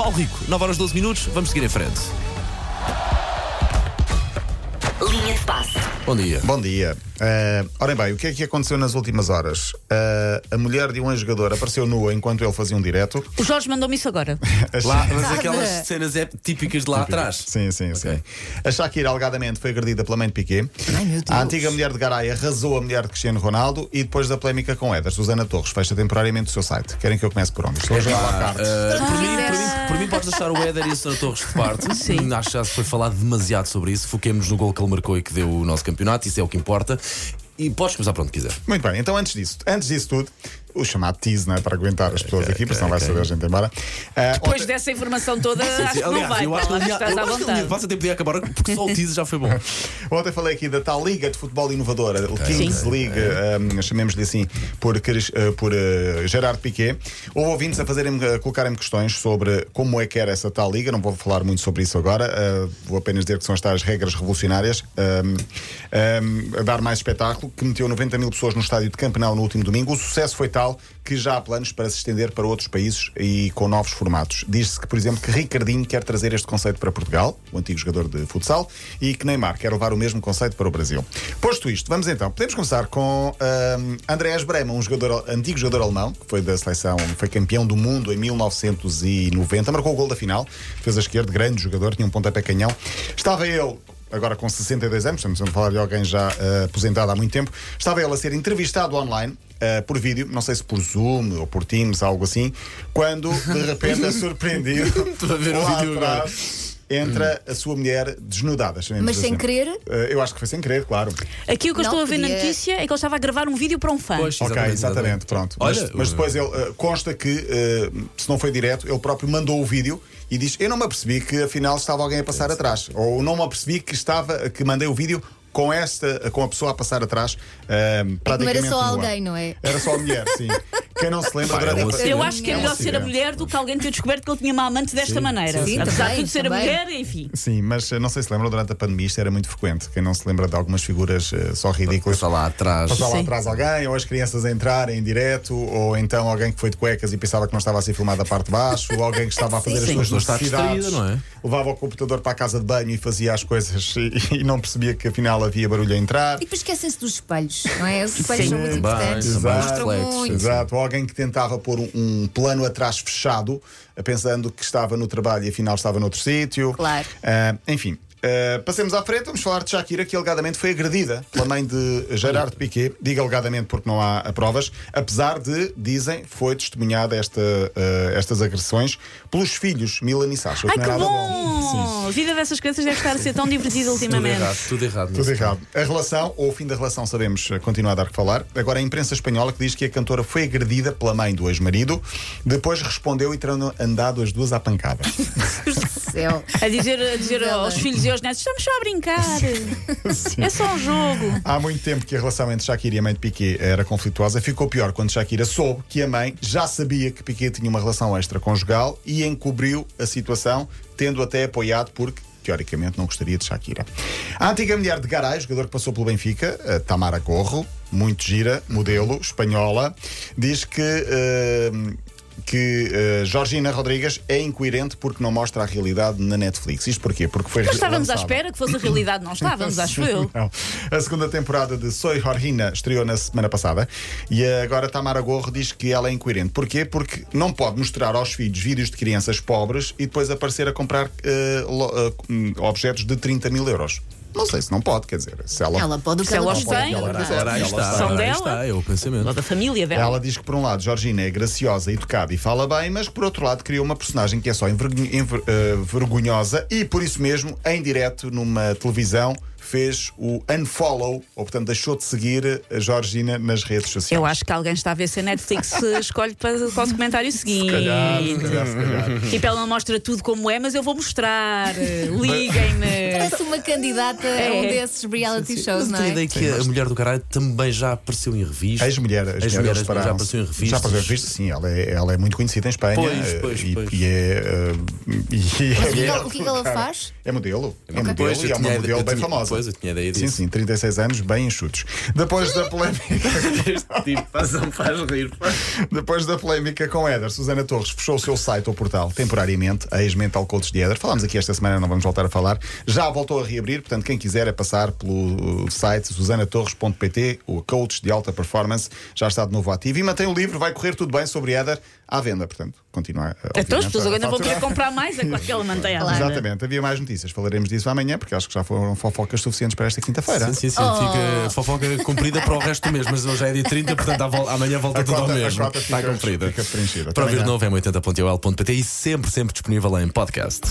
Paulo Rico, 9 horas 12 minutos, vamos seguir em frente. Linha de passe. Bom dia. Bom dia. Uh, ora bem, o que é que aconteceu nas últimas horas? Uh, a mulher de um ex-jogador apareceu nua enquanto ele fazia um direto. O Jorge mandou-me isso agora. Lá, mas aquelas cenas é típicas de lá atrás. Sim, sim, Ok. sim. A Shakira alegadamente foi agredida pela mãe de Piquet. Ai, meu Deus. A antiga mulher de Garay arrasou a mulher de Cristiano Ronaldo e depois da polémica com Éder, Susana Torres fecha temporariamente o seu site. Querem que eu comece por onde? Estou a jogar à carte. Uh, por, mim, por, mim, por mim podes deixar o Éder e a Sra. Torres de parte. Sim. Acho que já se foi falado demasiado sobre isso. Foquemos no gol que ele marcou e que deu o nosso campeonato, isso é o que importa. E podes começar para onde quiser. Muito bem, então antes disso, antes disso tudo, o chamado tease, não é? Para aguentar as pessoas ok, aqui, porque senão ok, vai saber a gente embora. Uh, Depois ontem- dessa informação toda, acho que não Aliás, vai. eu acho que passa tempo de acabar porque só o teaser já foi bom. Ontem falei aqui da tal Liga de Futebol Inovadora, o Kings. League, um, chamemos-lhe assim, por, uh, por uh, Gerard Piquet. Houve ouvintes a fazerem a colocarem-me questões sobre como é que era essa tal Liga. Não vou falar muito sobre isso agora, uh, vou apenas dizer que são as tais regras revolucionárias. Um, um, a dar mais espetáculo, que meteu 90 mil pessoas no estádio de Campenau no último domingo. O sucesso foi tal que já há planos para se estender para outros países e com novos formatos. Diz-se que, por exemplo, que Ricardinho quer trazer este conceito para Portugal, o antigo jogador de futsal, e que Neymar quer levar o mesmo conceito para o Brasil. Posto isto, vamos então, podemos começar com um, Andreas Bremer, um jogador, antigo jogador alemão, que foi da seleção, foi campeão do mundo em 1990, marcou o gol da final, fez a esquerda, grande jogador, tinha um pontapé canhão. Estava ele agora com 62 anos, estamos a falar de alguém já eh, aposentado há muito tempo, estava ele a ser entrevistado online. eh, por vídeo, não sei se por Zoom ou por Teams, algo assim, quando de repente é surpreendido Estou a ver o vídeo agora. Entra a sua mulher desnudada. Mas sem assim. querer? Eh, eu acho que foi sem querer, claro. Aqui o que eu estou a ver na notícia é que ele estava a gravar um vídeo para um fã. Pois, ok, exatamente, pronto. Olha, mas, mas depois ele eh, consta que, eh, se não foi direto, ele próprio mandou o vídeo e diz: Eu não me apercebi que afinal estava alguém a passar atrás. Ou não me apercebi que estava, que mandei o vídeo com esta, com a pessoa a passar atrás. É não praticamente era só nua. alguém, não é? Era só a mulher, sim. Quem não se lembra Pá, é durante um a. Eu acho que é um melhor ser a mulher do que alguém ter descoberto que ele tinha uma amante desta maneira. sim, Apesar de também, tudo ser a mulher, enfim. Sim, mas eh, não sei se lembram, durante a pandemia isto era muito frequente. Quem não se lembra de algumas figuras eh, só ridículas. Está lá atrás. Passar lá Sim. atrás alguém, ou as crianças a entrarem em direto, ou então alguém que foi de cuecas e pensava que não estava a ser filmado a parte de baixo, ou alguém que estava a fazer Sim, as sim. suas necessidades, não é? levava o computador para a casa de banho e fazia as coisas e, e não percebia que afinal havia barulho a entrar. E depois esquecem-se dos espelhos, não é? Os espelhos Sim. são muito Bem, importantes. reflexos, muito. Exato, alguém que tentava pôr um, um plano atrás fechado, eh, pensando que estava no trabalho e afinal estava noutro sítio. Claro. Ah, enfim. Ah, passemos à frente, vamos falar de Shakira, que alegadamente foi agredida pela mãe de Gerard Piquet. Digo alegadamente porque não há provas, apesar de, dizem, foi testemunhada esta, ah, estas agressões pelos filhos Milan e Sasha. Ai, que é nada bom! A vida dessas crianças deve estar a ser tão divertida Tudo ultimamente. errado, tudo errado. Tudo errado. A relação, ou o fim da relação, sabemos, eh, continua a dar que falar. Agora, a imprensa espanhola que diz que a cantora foi agredida pela mãe do ex-marido, depois respondeu e terão andado as duas à pancada. Deus do céu. A dizer, a dizer aos filhos aos netos: estamos só a brincar. É só um jogo. Há muito tempo que a relação entre Shakira e a mãe de Piquet era conflituosa. Ficou pior quando Shakira soube que a mãe já sabia que Piquet tinha uma relação extraconjugal e encobriu a situação, tendo até apoiado porque. Teoricamente não gostaria de Shakira. A antiga mulher de Garay, jogador que passou pelo Benfica, Tamara Gorro, muito gira, modelo, espanhola, diz que, eh, que eh, Georgina Rodrigues é incoerente porque não mostra a realidade na Netflix. Isto porquê? Porque foi Nós estávamos à lançada- espera que fosse a realidade, não estávamos, acho eu. não. A segunda temporada de Soy Jorgina estreou na semana passada e agora Tamara Gorro diz que ela é incoerente. Porquê? Porque não pode mostrar aos filhos vídeos de crianças pobres e depois aparecer a comprar eh, lo- hum, objetos de 30 mil euros. Não sei se não pode, quer dizer, se ela. Ela pode o que Se ela ela quiser. tem, Ela ela quiser. Ora, aí está, São ora, aí dela? está, é o Ou pensamento. da família dela. Ela diz que por um lado Georgina é graciosa, educada e fala bem, mas que por outro lado criou uma personagem que é só envergonho- enver- eh, vergonhosa e por isso mesmo, em direto numa televisão, fez o unfollow, ou portanto deixou de seguir a Georgina nas redes sociais. Eu acho que alguém está a ver se a Netflix escolhe para, para o comentário seguinte. calhar, se calhar, se calhar. Tipo, ela não mostra tudo como é, mas eu vou mostrar. Liguem-me. Uma candidata a um É. desses reality shows, não é? ideia que a mulher do caralho também já apareceu em revista. Ex-mulher, já apareceu em revistas. Já apareceu em revistas, sim. Ela é, ela é muito conhecida em Espanha. Pois, eh, pois, e, pois. e é. eh, e Mas o que é- ela- o que é que ela faz? É modelo. É modelo Pois, eu e é uma tinha- modelo eu bem tinha- famosa. Pois, eu tinha ideia Sim, disso. sim, 36 anos, bem enxutos. Depois da polémica. tipo, não faz rir. Depois da polémica com Éder, Susana Torres fechou o seu site ou portal temporariamente, a ex-mental coach de Éder. Falámos aqui esta semana, não vamos voltar a falar. Já voltou a reabrir, portanto, quem quiser é passar pelo site susanatorres.pt, o coach de alta performance, já está de novo ativo e mantém o livro, vai correr tudo bem sobre Éder à venda, portanto, continua a Então as obviamente, pessoas a agora vão querer comprar mais a aquela manteiga. Claro. Exatamente, havia mais notícias. Falaremos disso amanhã, porque acho que já foram fofocas suficientes para esta quinta-feira. Sim, sim, sim. Oh. Fica fofoca cumprida para o resto do mês, mas hoje é dia 30, portanto amanhã volta A tudo cota- ao a mesmo. Está cumprida. fica preenchida. Para ouvir de novo é 80.ol.pt e sempre, sempre disponível em podcast.